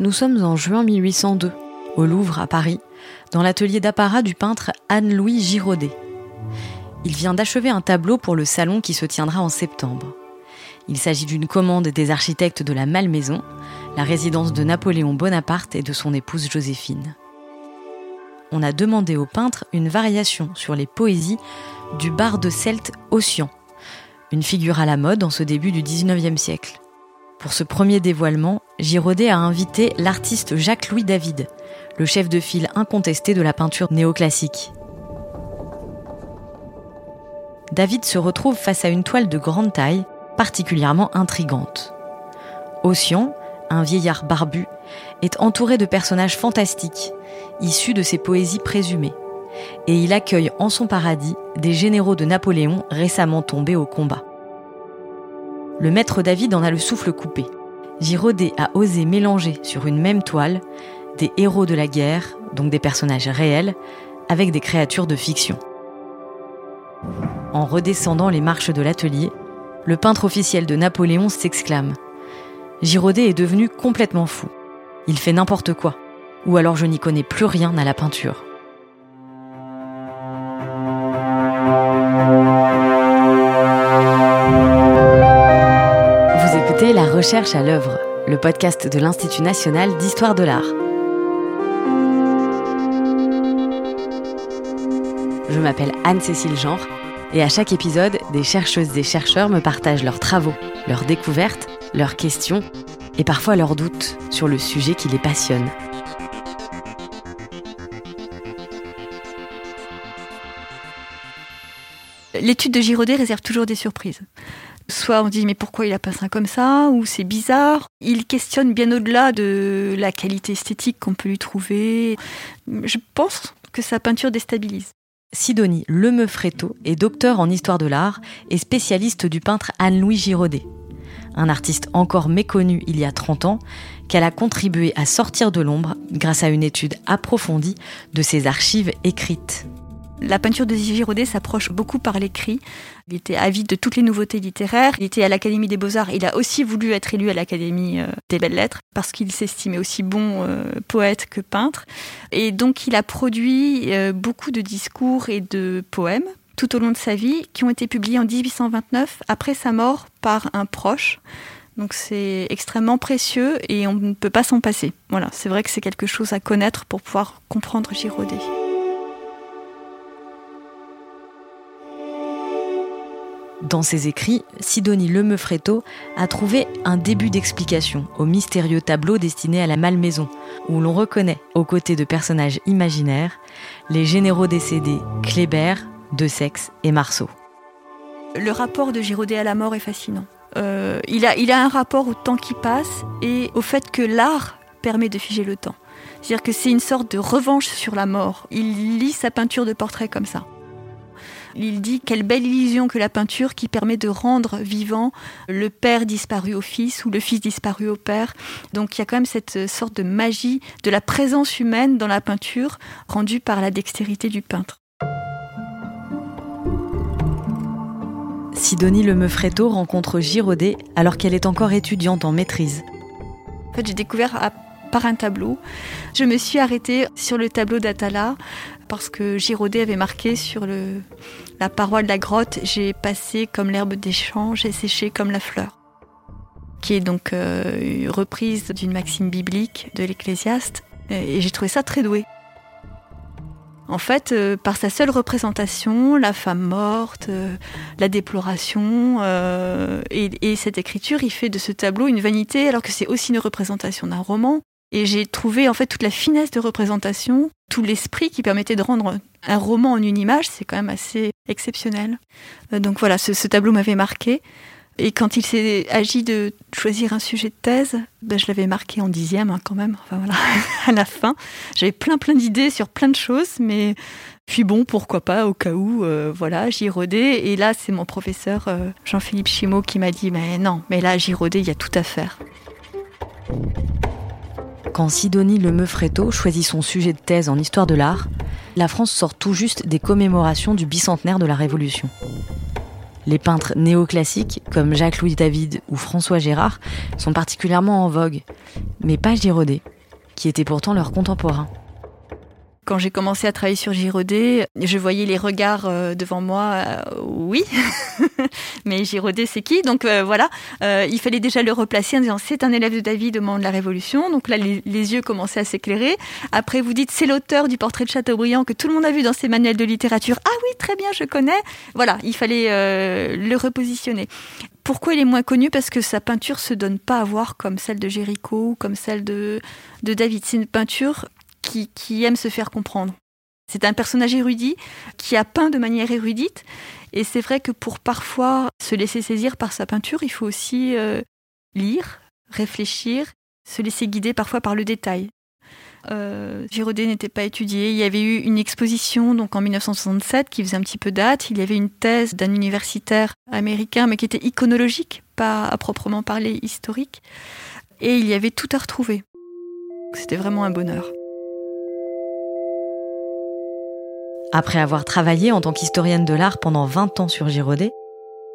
nous sommes en juin 1802, au Louvre à Paris, dans l'atelier d'apparat du peintre Anne-Louis Giraudet. Il vient d'achever un tableau pour le salon qui se tiendra en septembre. Il s'agit d'une commande des architectes de la Malmaison, la résidence de Napoléon Bonaparte et de son épouse Joséphine. On a demandé au peintre une variation sur les poésies du barde celte Ossian, une figure à la mode en ce début du XIXe siècle. Pour ce premier dévoilement, Giraudet a invité l'artiste Jacques-Louis David, le chef de file incontesté de la peinture néoclassique. David se retrouve face à une toile de grande taille, particulièrement intrigante. Ossian, un vieillard barbu, est entouré de personnages fantastiques, issus de ses poésies présumées, et il accueille en son paradis des généraux de Napoléon récemment tombés au combat. Le maître David en a le souffle coupé. Giraudet a osé mélanger sur une même toile des héros de la guerre, donc des personnages réels, avec des créatures de fiction. En redescendant les marches de l'atelier, le peintre officiel de Napoléon s'exclame Giraudet est devenu complètement fou. Il fait n'importe quoi. Ou alors je n'y connais plus rien à la peinture. Recherche à l'œuvre, le podcast de l'Institut national d'histoire de l'art. Je m'appelle Anne-Cécile Genre et à chaque épisode, des chercheuses et chercheurs me partagent leurs travaux, leurs découvertes, leurs questions et parfois leurs doutes sur le sujet qui les passionne. L'étude de Giraudet réserve toujours des surprises. Soit on dit mais pourquoi il a peint ça comme ça ou c'est bizarre. Il questionne bien au-delà de la qualité esthétique qu'on peut lui trouver. Je pense que sa peinture déstabilise. Sidonie Lemeufreto est docteur en histoire de l'art et spécialiste du peintre Anne-Louis Giraudet. Un artiste encore méconnu il y a 30 ans, qu'elle a contribué à sortir de l'ombre grâce à une étude approfondie de ses archives écrites. La peinture de Giraudet s'approche beaucoup par l'écrit. Il était avide de toutes les nouveautés littéraires. Il était à l'Académie des Beaux-Arts. Il a aussi voulu être élu à l'Académie euh, des Belles-Lettres parce qu'il s'estimait aussi bon euh, poète que peintre. Et donc il a produit euh, beaucoup de discours et de poèmes tout au long de sa vie qui ont été publiés en 1829 après sa mort par un proche. Donc c'est extrêmement précieux et on ne peut pas s'en passer. Voilà, c'est vrai que c'est quelque chose à connaître pour pouvoir comprendre Giraudet. Dans ses écrits, Sidonie Lemeufreto a trouvé un début d'explication au mystérieux tableau destiné à la malmaison, où l'on reconnaît, aux côtés de personnages imaginaires, les généraux décédés Kléber, De Sexe et Marceau. Le rapport de Giraudet à la mort est fascinant. Euh, il, a, il a un rapport au temps qui passe et au fait que l'art permet de figer le temps. C'est-à-dire que c'est une sorte de revanche sur la mort. Il lit sa peinture de portrait comme ça. Il dit quelle belle illusion que la peinture qui permet de rendre vivant le père disparu au fils ou le fils disparu au père. Donc il y a quand même cette sorte de magie de la présence humaine dans la peinture rendue par la dextérité du peintre. Sidonie Lemeufreto rencontre Giraudet alors qu'elle est encore étudiante en maîtrise. En fait, j'ai découvert par un tableau. Je me suis arrêtée sur le tableau d'Atala parce que Giraudet avait marqué sur le, la paroi de la grotte J'ai passé comme l'herbe des champs, j'ai séché comme la fleur. Qui est donc euh, une reprise d'une maxime biblique de l'Ecclésiaste. Et j'ai trouvé ça très doué. En fait, euh, par sa seule représentation, la femme morte, euh, la déploration, et, et, cette écriture, il fait de ce tableau une vanité, alors que c'est aussi une représentation d'un roman. Et j'ai trouvé en fait toute la finesse de représentation, tout l'esprit qui permettait de rendre un roman en une image, c'est quand même assez exceptionnel. Euh, donc voilà, ce, tableau m'avait marqué. Et quand il s'est agi de choisir un sujet de thèse, ben je l'avais marqué en dixième hein, quand même. Enfin voilà, à la fin, j'avais plein plein d'idées sur plein de choses, mais puis bon, pourquoi pas au cas où, euh, voilà, rodais. Et là, c'est mon professeur euh, Jean-Philippe Chimot qui m'a dit, mais non, mais là, rodais, il y a tout à faire. Quand Sidonie Lemeufreto choisit son sujet de thèse en histoire de l'art, la France sort tout juste des commémorations du bicentenaire de la Révolution. Les peintres néoclassiques, comme Jacques-Louis David ou François Gérard, sont particulièrement en vogue, mais pas Girodet, qui était pourtant leur contemporain. Quand j'ai commencé à travailler sur Giraudet, je voyais les regards euh, devant moi. Euh, oui, mais Giraudet, c'est qui? Donc euh, voilà, il fallait déjà le replacer en disant c'est un élève de David au moment de la Révolution. Donc là, les, yeux commençaient à s'éclairer. Après, vous dites c'est l'auteur du portrait de Chateaubriand que tout le monde a vu dans ses manuels de littérature. Ah oui, très bien, je connais. Voilà, il fallait le repositionner. Pourquoi il est moins connu? Parce que sa peinture se donne pas à voir comme celle de Géricault ou comme celle de, de David. C'est une peinture qui, aime se faire comprendre. C'est un personnage érudit qui a peint de manière érudite. Et c'est vrai que pour parfois se laisser saisir par sa peinture, il faut aussi euh, lire, réfléchir, se laisser guider parfois par le détail. Euh, n'était pas étudié. Il y avait eu une exposition donc en 1967 qui faisait un petit peu date. Il y avait une thèse d'un universitaire américain, mais qui était iconologique, pas à proprement parler historique. Et il y avait tout à retrouver. C'était vraiment un bonheur. Après avoir travaillé en tant qu'historienne de l'art pendant 20 ans sur Giraudet,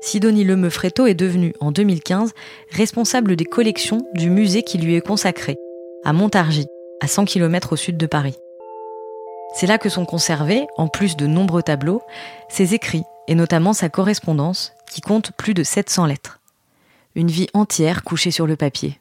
Sidonie Lemeufretto est devenue, en 2015, responsable des collections du musée qui lui est consacré, à Montargis, à 100 km au sud de Paris. C'est là que sont conservés, en plus de nombreux tableaux, ses écrits, et notamment sa correspondance, qui compte plus de 700 lettres. Une vie entière couchée sur le papier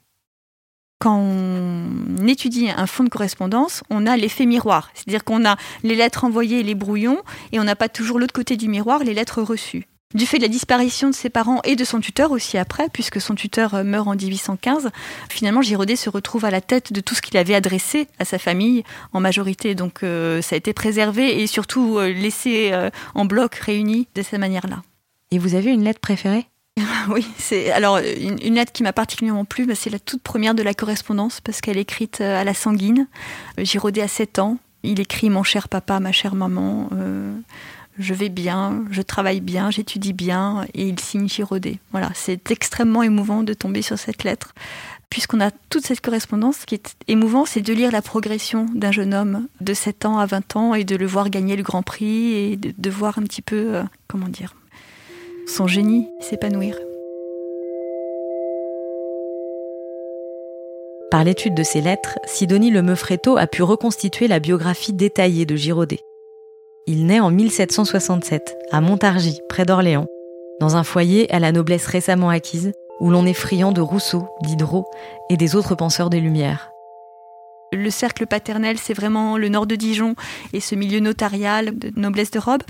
quand on étudie un fond de correspondance, on a l'effet miroir. C'est-à-dire qu'on a les lettres envoyées, les brouillons, et on n'a pas toujours l'autre côté du miroir, les lettres reçues. Du fait de la disparition de ses parents et de son tuteur aussi après, puisque son tuteur euh, meurt en 1815, finalement Giraudet se retrouve à la tête de tout ce qu'il avait adressé à sa famille en majorité. Donc euh, ça a été préservé et surtout euh, laissé en bloc réuni de cette manière-là. Et vous avez une lettre préférée? oui, c'est alors une, lettre qui m'a particulièrement plu, bah, c'est la toute première de la correspondance parce qu'elle est écrite euh, à la sanguine. Euh, Girodet a 7 ans. Il écrit Mon cher papa, ma chère maman, euh, je vais bien, je travaille bien, j'étudie bien, et il signe Girodet. Voilà, c'est extrêmement émouvant de tomber sur cette lettre. Puisqu'on a toute cette correspondance, ce qui est émouvant, c'est de lire la progression d'un jeune homme de 7 ans à 20 ans et de le voir gagner le Grand Prix et de, voir un petit peu, comment dire, son génie s'épanouir. Par l'étude de ses lettres, Sidonie Lemeufretto a pu reconstituer la biographie détaillée de Giraudet. Il naît en 1767, à Montargis, près d'Orléans, dans un foyer à la noblesse récemment acquise, où l'on est friand de Rousseau, Diderot et des autres penseurs des Lumières. Le cercle paternel, c'est vraiment le nord de Dijon et ce milieu notarial de noblesse de robe.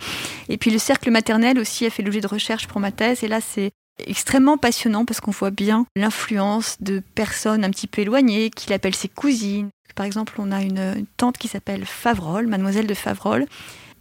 Et puis le cercle maternel aussi a fait l'objet de recherche pour ma thèse. Et là, c'est extrêmement passionnant parce qu'on voit bien l'influence de personnes un petit peu éloignées, qu'il appelle ses cousines. Par exemple, on a une, tante qui s'appelle Favrol, mademoiselle de Favrol,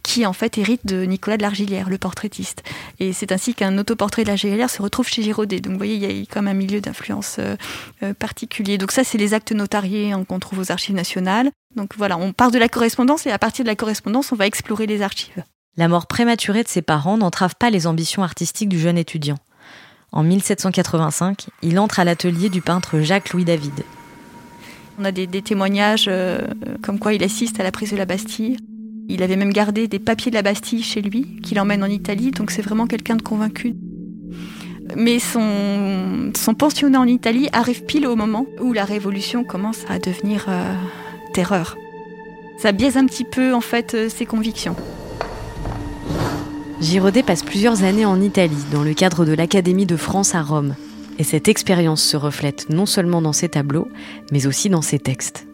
qui en fait hérite de Nicolas de l'Argilière, le portraitiste. Et c'est ainsi qu'un autoportrait de l'Argilière se retrouve chez Giraudet. Donc vous voyez, il y a comme un milieu d'influence euh, euh, particulier. Donc ça, c'est les actes notariés hein, qu'on trouve aux archives nationales. Donc voilà, on part de la correspondance et à partir de la correspondance, on va explorer les archives. La mort prématurée de ses parents n'entrave pas les ambitions artistiques du jeune étudiant. En 1785, il entre à l'atelier du peintre Jacques-Louis David. On a des, témoignages euh, comme quoi il assiste à la prise de la Bastille. Il avait même gardé des papiers de la Bastille chez lui, qu'il emmène en Italie, donc c'est vraiment quelqu'un de convaincu. Mais son, pensionnat en Italie arrive pile au moment où la révolution commence à devenir euh, terreur. Ça biaise un petit peu en fait euh, ses convictions. Giraudet passe plusieurs années en Italie dans le cadre de l'Académie de France à Rome. Et cette expérience se reflète non seulement dans ses tableaux, mais aussi dans ses textes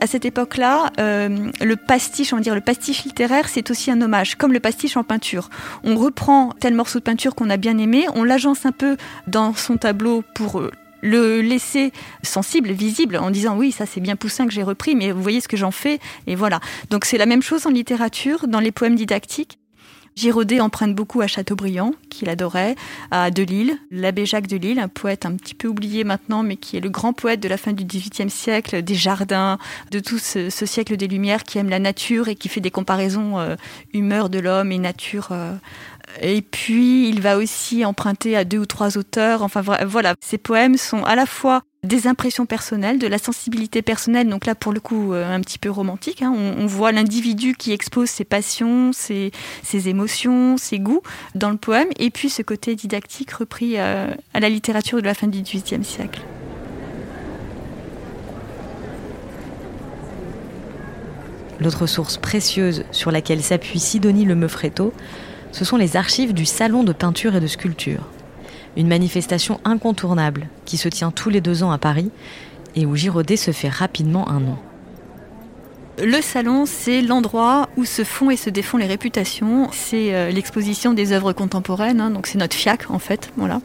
à cette époque-là, euh, le pastiche, on va dire le pastiche littéraire, c'est aussi un hommage, comme le pastiche en peinture. On reprend tel morceau de peinture qu'on a bien aimé, on l'agence un peu dans son tableau pour euh, le laisser sensible, visible, en disant oui, ça c'est bien Poussin que j'ai repris, mais vous voyez ce que j'en fais, et voilà. Donc c'est la même chose en littérature, dans les poèmes didactiques. Giraudet emprunte beaucoup à Chateaubriand, qu'il adorait, à Delille, l'abbé Jacques Delille, un poète un petit peu oublié maintenant, mais qui est le grand poète de la fin du XVIIIe siècle, des jardins, de tout ce, siècle des Lumières, qui aime la nature et qui fait des comparaisons euh, humeur de l'homme et nature euh, Et puis, il va aussi emprunter à deux ou trois auteurs. Enfin, voilà, ces poèmes sont à la fois des impressions personnelles, de la sensibilité personnelle, donc là pour le coup euh, un petit peu romantique. Hein. On, voit l'individu qui expose ses passions, ses, émotions, ses goûts dans le poème, et puis ce côté didactique repris euh, à la littérature de la fin du XVIIIe siècle. L'autre source précieuse sur laquelle s'appuie Sidonie Le Meufretto, ce sont les archives du Salon de peinture et de sculpture. Une manifestation incontournable qui se tient tous les deux ans à Paris et où Giraudet se fait rapidement un nom. Le salon, c'est l'endroit où se font et se défont les réputations. C'est euh, l'exposition des œuvres contemporaines, hein, donc c'est notre FIAC en fait, voilà,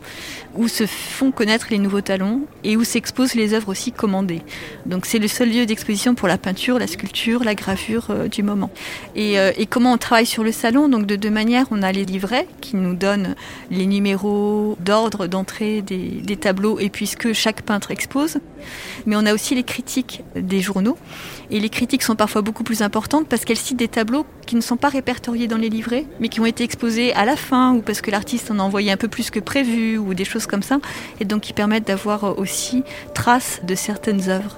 où se font connaître les nouveaux talents et où s'exposent les œuvres aussi commandées. Donc c'est le seul lieu d'exposition pour la peinture, la sculpture, la gravure euh, du moment. Euh, et, comment on travaille sur le salon? Donc de deux manières, on a les livrets qui nous donnent les numéros d'ordre d'entrée des, tableaux et puis ce que chaque peintre expose. Mais on a aussi les critiques des journaux. Et les critiques sont parfois beaucoup plus importantes parce qu'elles citent des tableaux qui ne sont pas répertoriés dans les livrets, mais qui ont été exposés à la fin ou parce que l'artiste en a envoyé un peu plus que prévu ou des choses comme ça. Et donc qui permettent d'avoir aussi trace de certaines œuvres.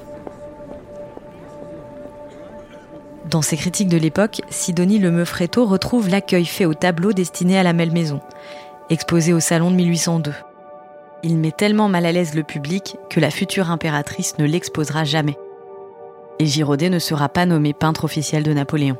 Dans ses critiques de l'époque, Sidonie Le Meufretto retrouve l'accueil fait au tableau destiné à la Maison, exposé au salon de 1802. Il met tellement mal à l'aise le public que la future impératrice ne l'exposera jamais. Et Giraudet ne sera pas nommé peintre officiel de Napoléon.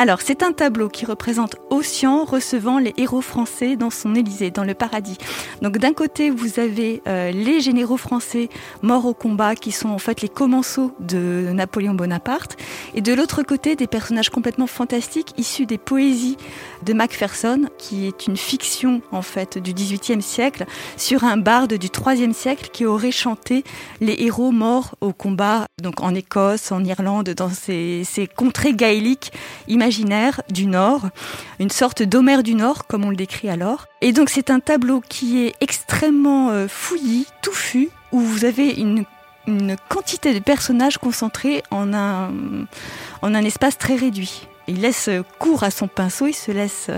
Alors, c'est un tableau qui représente Ossian recevant les héros français dans son Élysée, dans le paradis. Donc, d'un côté, vous avez euh, les généraux français morts au combat, qui sont en fait les commensaux de Napoléon Bonaparte, et de l'autre côté, des personnages complètement fantastiques issus des poésies de Macpherson, qui est une fiction en fait du XVIIIe siècle, sur un barde du IIIe siècle qui aurait chanté les héros morts au combat, donc en Écosse, en Irlande, dans ces, ces contrées gaéliques imaginaire du Nord, une sorte d'Homère du Nord, comme on le décrit alors. Et donc c'est un tableau qui est extrêmement euh, fouillis, touffu, où vous avez une, quantité de personnages concentrés en un, en un espace très réduit il laisse cours à son pinceau, il se laisse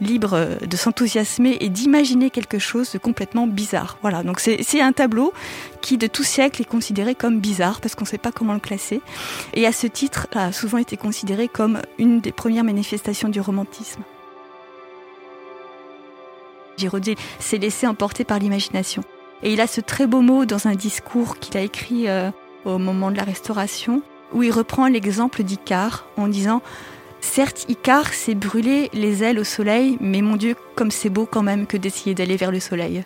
libre de s'enthousiasmer et d'imaginer quelque chose de complètement bizarre. Voilà, donc c'est un tableau qui de tout siècle est considéré comme bizarre parce qu'on ne sait pas comment le classer. Et à ce titre, a souvent été considéré comme une des premières manifestations du romantisme. Giraudet s'est laissé emporter par l'imagination. Et il a ce très beau mot dans un discours qu'il a écrit euh, au moment de la Restauration, où il reprend l'exemple d'Icare en disant Certes, Icare s'est brûlé les ailes au soleil, mais mon Dieu, comme c'est beau quand même que d'essayer d'aller vers le soleil.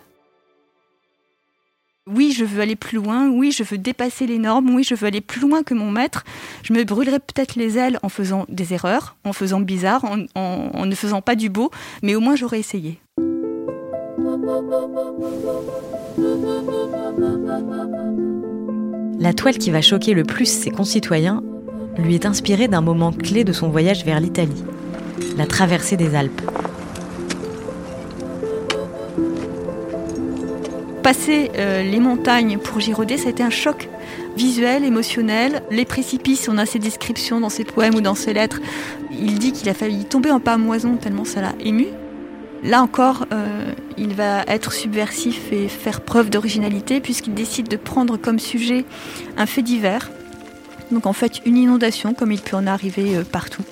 Oui, je veux aller plus loin, oui, je veux dépasser les normes, oui, je veux aller plus loin que mon maître. Je me brûlerai peut-être les ailes en faisant des erreurs, en faisant bizarre, en, ne faisant pas du beau, mais au moins j'aurais essayé. La toile qui va choquer le plus ses concitoyens lui est inspiré d'un moment clé de son voyage vers l'Italie, la traversée des Alpes. Passer euh, les montagnes pour Giraudet, ça a été un choc visuel, émotionnel. Les précipices, on a ses descriptions dans ses poèmes ou dans ses lettres. Il dit qu'il a failli tomber en pamoison tellement ça l'a ému. Là encore, euh, il va être subversif et faire preuve d'originalité puisqu'il décide de prendre comme sujet un fait divers donc en fait une inondation comme il peut en arriver euh, partout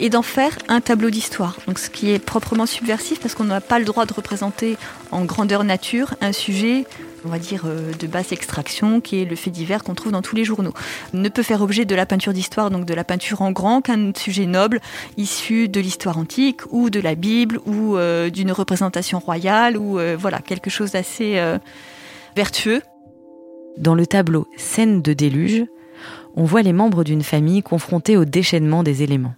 et d'en faire un tableau d'histoire. Donc ce qui est proprement subversif parce qu'on n'a pas le droit de représenter en grandeur nature un sujet on va dire euh, de basse extraction qui est le fait divers qu'on trouve dans tous les journaux. Ne peut faire objet de la peinture d'histoire, donc de la peinture en grand, qu'un sujet noble issu de l'histoire antique ou de la Bible ou euh, d'une représentation royale ou voilà quelque chose d'assez vertueux. Dans le tableau Scène de déluge, on voit les membres d'une famille confrontés au déchaînement des éléments.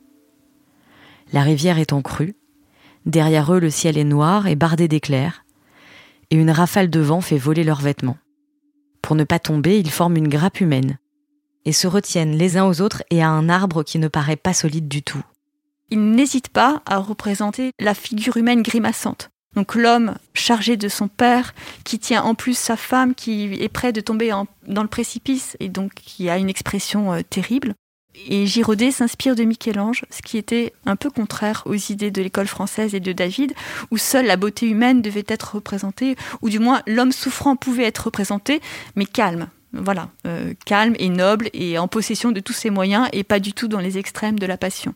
La rivière est en crue, derrière eux le ciel est noir et bardé d'éclairs, et une rafale de vent fait voler leurs vêtements. Pour ne pas tomber, ils forment une grappe humaine, et se retiennent les uns aux autres et à un arbre qui ne paraît pas solide du tout. Ils n'hésitent pas à représenter la figure humaine grimaçante. Donc l'homme chargé de son père, qui tient en plus sa femme, qui est prêt de tomber dans le précipice et donc qui a une expression euh, terrible. Et Girodet s'inspire de Michel-Ange, ce qui était un peu contraire aux idées de l'école française et de David, où seule la beauté humaine devait être représentée, ou du moins l'homme souffrant pouvait être représenté, mais calme. Voilà, euh, calme et noble et en possession de tous ses moyens et pas du tout dans les extrêmes de la passion.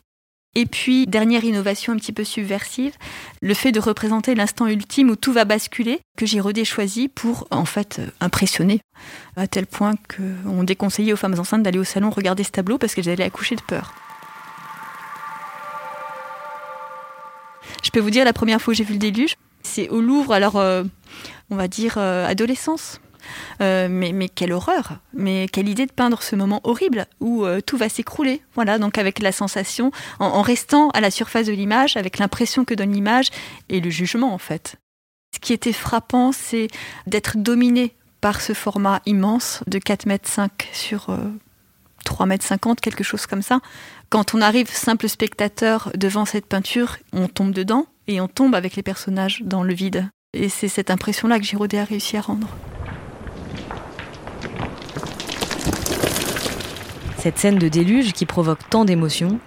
Et puis, dernière innovation un petit peu subversive, le fait de représenter l'instant ultime où tout va basculer, que Girodet choisit pour, en fait, euh, impressionner. À tel point qu'on déconseillait aux femmes enceintes d'aller au salon regarder ce tableau parce qu'elles allaient accoucher de peur. Je peux vous dire, la première fois où j'ai vu le déluge, c'est au Louvre, alors, euh, on va dire, euh, adolescence. Euh, mais, quelle horreur Mais quelle idée de peindre ce moment horrible où euh, tout va s'écrouler. Voilà, donc avec la sensation, en, restant à la surface de l'image, avec l'impression que donne l'image et le jugement en fait. Ce qui était frappant, c'est d'être dominé par ce format immense de 4 mètres 5 sur 3 euh, mètres 50, quelque chose comme ça. Quand on arrive simple spectateur devant cette peinture, on tombe dedans et on tombe avec les personnages dans le vide. Et c'est cette impression-là que Giraudet a réussi à rendre. Cette scène de déluge qui provoque tant d'émotions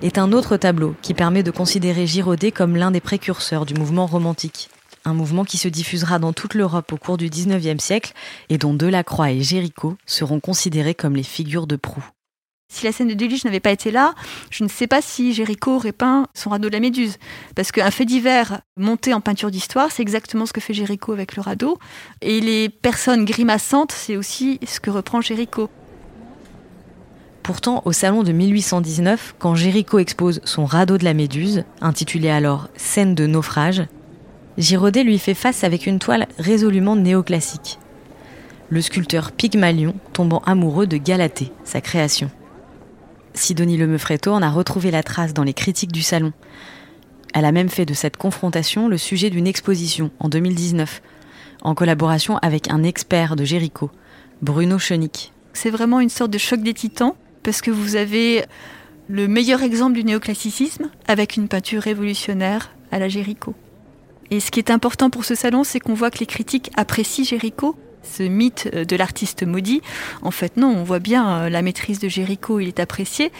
est un autre tableau qui permet de considérer Girodet comme l'un des précurseurs du mouvement romantique. Un mouvement qui se diffusera dans toute l'Europe au cours du XIXe siècle et dont Delacroix et Géricault seront considérés comme les figures de proue. Si la scène de déluge n'avait pas été là, je ne sais pas si Géricault aurait peint son radeau de la Méduse. Parce qu'un fait divers monté en peinture d'histoire, c'est exactement ce que fait Géricault avec le radeau. Et les personnes grimaçantes, c'est aussi ce que reprend Géricault. Pourtant, au salon de 1819, quand Géricault expose son radeau de la Méduse, intitulé alors Scène de naufrage, Girodet lui fait face avec une toile résolument néoclassique. Le sculpteur Pygmalion tombant amoureux de Galatée, sa création. Sidonie Lemeufretto en a retrouvé la trace dans les critiques du salon. Elle a même fait de cette confrontation le sujet d'une exposition en 2019, en collaboration avec un expert de Géricault, Bruno Chenick. C'est vraiment une sorte de choc des titans? Parce que vous avez le meilleur exemple du néoclassicisme avec une peinture révolutionnaire à la Géricault. Et ce qui est important pour ce salon, c'est qu'on voit que les critiques apprécient Géricault, ce mythe de l'artiste maudit. En fait, non, on voit bien euh, la maîtrise de Géricault, il est apprécié.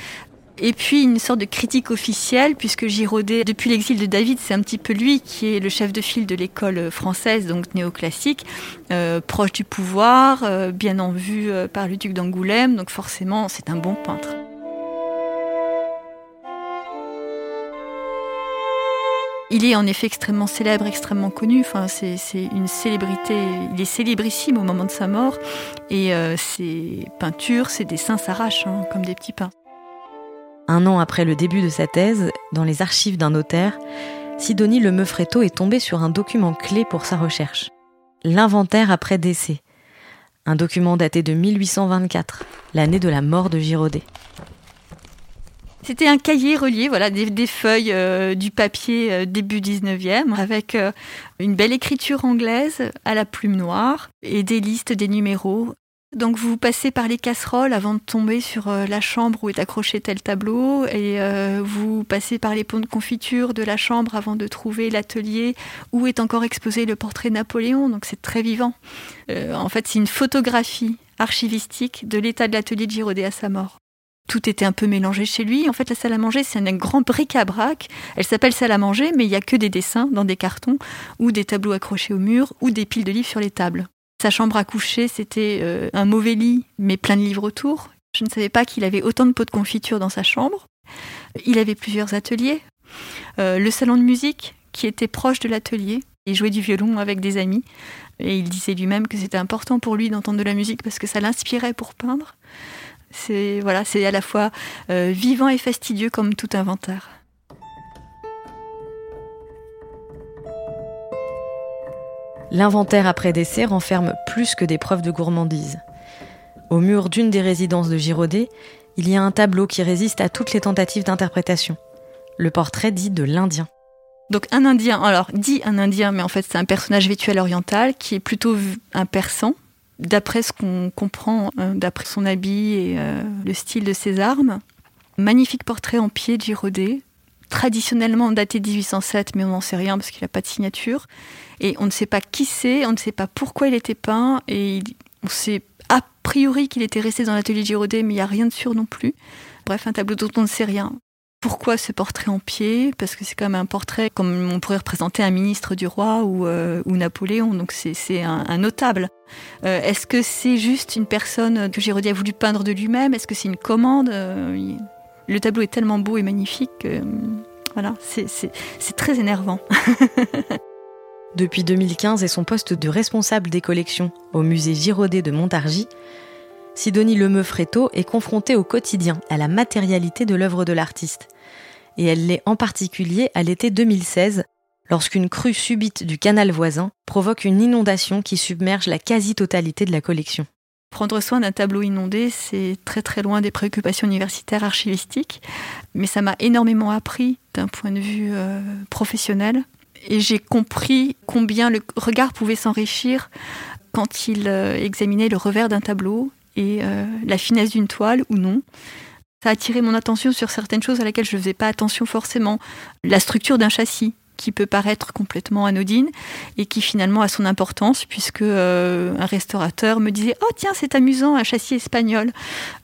Et puis une sorte de critique officielle, puisque Giraudet, depuis l'exil de David, c'est un petit peu lui qui est le chef de file de l'école française, donc néoclassique, euh, proche du pouvoir, euh, bien en vue euh, par le duc d'Angoulême, donc forcément c'est un bon peintre. Il est en effet extrêmement célèbre, extrêmement connu. Enfin, c'est une célébrité. Il est célébrissime au moment de sa mort. Et ses peintures, ses dessins s'arrachent hein, comme des petits pains. Un an après le début de sa thèse, dans les archives d'un notaire, Sidonie Le Meufretto est tombée sur un document clé pour sa recherche. L'inventaire après décès. Un document daté de 1824, l'année de la mort de Giraudet. C'était un cahier relié, voilà, des, feuilles, euh, du papier euh, début 19e, avec euh, une belle écriture anglaise à la plume noire et des listes des numéros donc vous passez par les casseroles avant de tomber sur euh, la chambre où est accroché tel tableau et euh, vous passez par les pots de confiture de la chambre avant de trouver l'atelier où est encore exposé le portrait Napoléon. Donc c'est très vivant. Euh, en fait c'est une photographie archivistique de l'état de l'atelier de Girodet à sa mort. Tout était un peu mélangé chez lui. En fait, la salle à manger, c'est un grand bric-à-brac. Elle s'appelle salle à manger, mais il n'y a que des dessins dans des cartons, ou des tableaux accrochés au mur, ou des piles de livres sur les tables. Sa chambre à coucher, c'était euh, un mauvais lit, mais plein de livres autour. Je ne savais pas qu'il avait autant de pots de confiture dans sa chambre. Il avait plusieurs ateliers. Euh, le salon de musique, qui était proche de l'atelier. Il jouait du violon avec des amis. Et il disait lui-même que c'était important pour lui d'entendre de la musique parce que ça l'inspirait pour peindre. C'est voilà, c'est à la fois euh, vivant et fastidieux comme tout inventaire. L'inventaire après décès renferme plus que des preuves de gourmandise. Au mur d'une des résidences de Girodet, il y a un tableau qui résiste à toutes les tentatives d'interprétation. Le portrait dit de l'Indien. Donc un Indien, alors dit un Indien, mais en fait c'est un personnage vêtu à l'oriental qui est plutôt un persan, d'après ce qu'on comprend, hein, d'après son habit et euh, le style de ses armes. Magnifique portrait en pied de Girodet, traditionnellement daté de 1807, mais on n'en sait rien parce qu'il n'a pas de signature. Et on ne sait pas qui c'est, on ne sait pas pourquoi il était peint, et on sait a priori qu'il était resté dans l'atelier Giraudet, mais il n'y a rien de sûr non plus. bref, un tableau dont on ne sait rien. Pourquoi ce portrait en pied? Parce que c'est quand même un portrait comme on pourrait représenter un ministre du roi ou, euh, Napoléon, donc c'est un, notable. Euh, est-ce que c'est juste une personne que Giraudet a voulu peindre de lui-même? Est-ce que c'est une commande? Euh, Le tableau est tellement beau et magnifique que voilà, c'est très énervant. Depuis 2015 et son poste de responsable des collections au musée Giraudet de Montargis, Sidonie Lemeufretto est confrontée au quotidien à la matérialité de l'œuvre de l'artiste. Et elle l'est en particulier à l'été 2016, lorsqu'une crue subite du canal voisin provoque une inondation qui submerge la quasi-totalité de la collection. Prendre soin d'un tableau inondé, c'est très très loin des préoccupations universitaires archivistiques, mais ça m'a énormément appris d'un point de vue euh, professionnel. Et j'ai compris combien le regard pouvait s'enrichir quand il euh, examinait le revers d'un tableau et euh, la finesse d'une toile ou non. Ça a attiré mon attention sur certaines choses à laquelle je ne faisais pas attention forcément. La structure d'un châssis qui peut paraître complètement anodine et qui finalement a son importance puisque euh, un restaurateur me disait oh tiens c'est amusant un châssis espagnol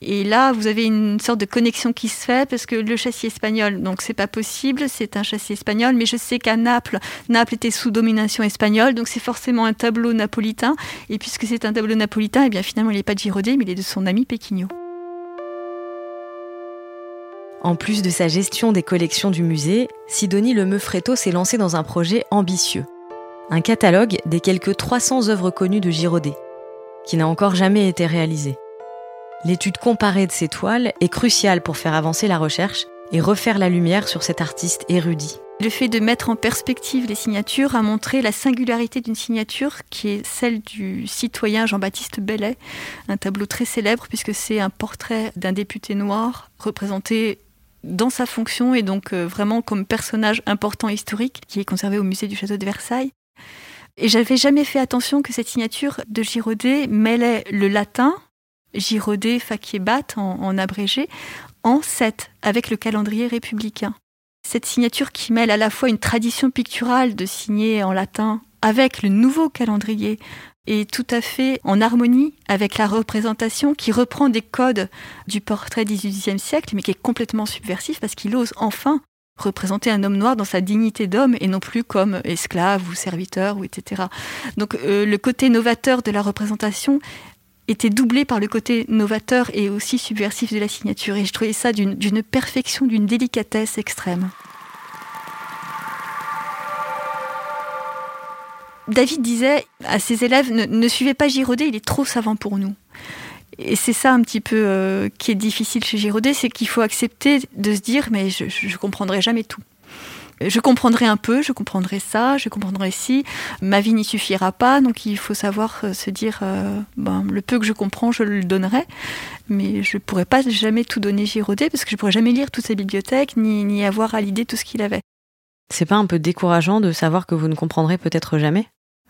et là vous avez une sorte de connexion qui se fait parce que le châssis espagnol donc c'est pas possible c'est un châssis espagnol mais je sais qu'à Naples Naples était sous domination espagnole donc c'est forcément un tableau napolitain et puisque c'est un tableau napolitain et eh bien finalement il n'est pas de Girodet mais il est de son ami Péquignot. En plus de sa gestion des collections du musée, Sidonie Lemeufretto s'est lancée dans un projet ambitieux. Un catalogue des quelques 300 œuvres connues de Girodet, qui n'a encore jamais été réalisé. L'étude comparée de ces toiles est cruciale pour faire avancer la recherche et refaire la lumière sur cet artiste érudit. Le fait de mettre en perspective les signatures a montré la singularité d'une signature qui est celle du citoyen Jean-Baptiste Bellet, un tableau très célèbre puisque c'est un portrait d'un député noir représenté dans sa fonction et donc euh, vraiment comme personnage important historique qui est conservé au musée du château de Versailles. Et j'avais jamais fait attention que cette signature de Girodet mêlait le latin, Girodet faciebat en, en abrégé, en 7 avec le calendrier républicain. Cette signature qui mêle à la fois une tradition picturale de signer en latin avec le nouveau calendrier est tout à fait en harmonie avec la représentation qui reprend des codes du portrait du XVIIIe siècle, mais qui est complètement subversif parce qu'il ose enfin représenter un homme noir dans sa dignité d'homme et non plus comme esclave ou serviteur ou etc. Donc euh, le côté novateur de la représentation était doublé par le côté novateur et aussi subversif de la signature et je trouvais ça d'une perfection, d'une délicatesse extrême. David disait à ses élèves ne, suivez pas Giraudet, il est trop savant pour nous. Et c'est ça un petit peu euh, qui est difficile chez Giraudet, c'est qu'il faut accepter de se dire mais je, ne comprendrai jamais tout. Je comprendrai un peu, je comprendrai ça, je comprendrai ci. Ma vie n'y suffira pas, donc il faut savoir euh, se dire euh, ben, le peu que je comprends, je le donnerai, mais je pourrais pas jamais tout donner Giraudet parce que je pourrais jamais lire toute sa bibliothèque ni, ni avoir à l'idée tout ce qu'il avait. C'est pas un peu décourageant de savoir que vous ne comprendrez peut-être jamais?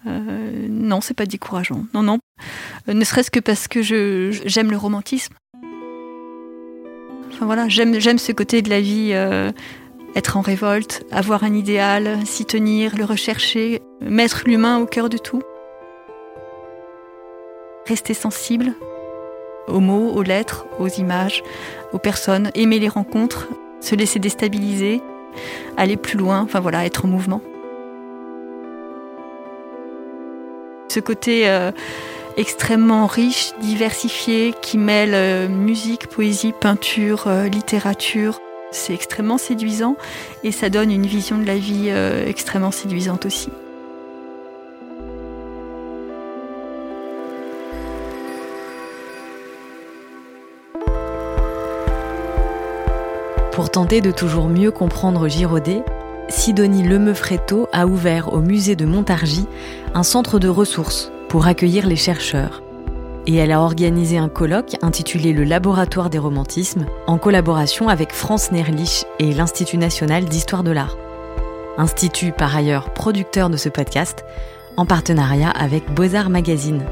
Euh, non, c'est pas décourageant. Non, non. Euh, ne serait-ce que parce que j'aime le romantisme. Enfin voilà, j'aime ce côté de la vie, euh, être en révolte, avoir un idéal, s'y tenir, le rechercher, mettre l'humain au cœur de tout. Rester sensible aux mots, aux lettres, aux images, aux personnes, aimer les rencontres, se laisser déstabiliser, aller plus loin, enfin voilà, être en mouvement. Ce côté euh, extrêmement riche, diversifié, qui mêle euh, musique, poésie, peinture, euh, littérature. C'est extrêmement séduisant et ça donne une vision de la vie extrêmement séduisante aussi. Pour tenter de toujours mieux comprendre Giraudet, Sidonie Lemeufretto a ouvert au musée de Montargis un centre de ressources pour accueillir les chercheurs. Et elle a organisé un colloque intitulé Le Laboratoire des Romantismes en collaboration avec France Nerlich et l'Institut national d'histoire de l'art. Institut par ailleurs producteur de ce podcast en partenariat avec Beaux-Arts Magazine.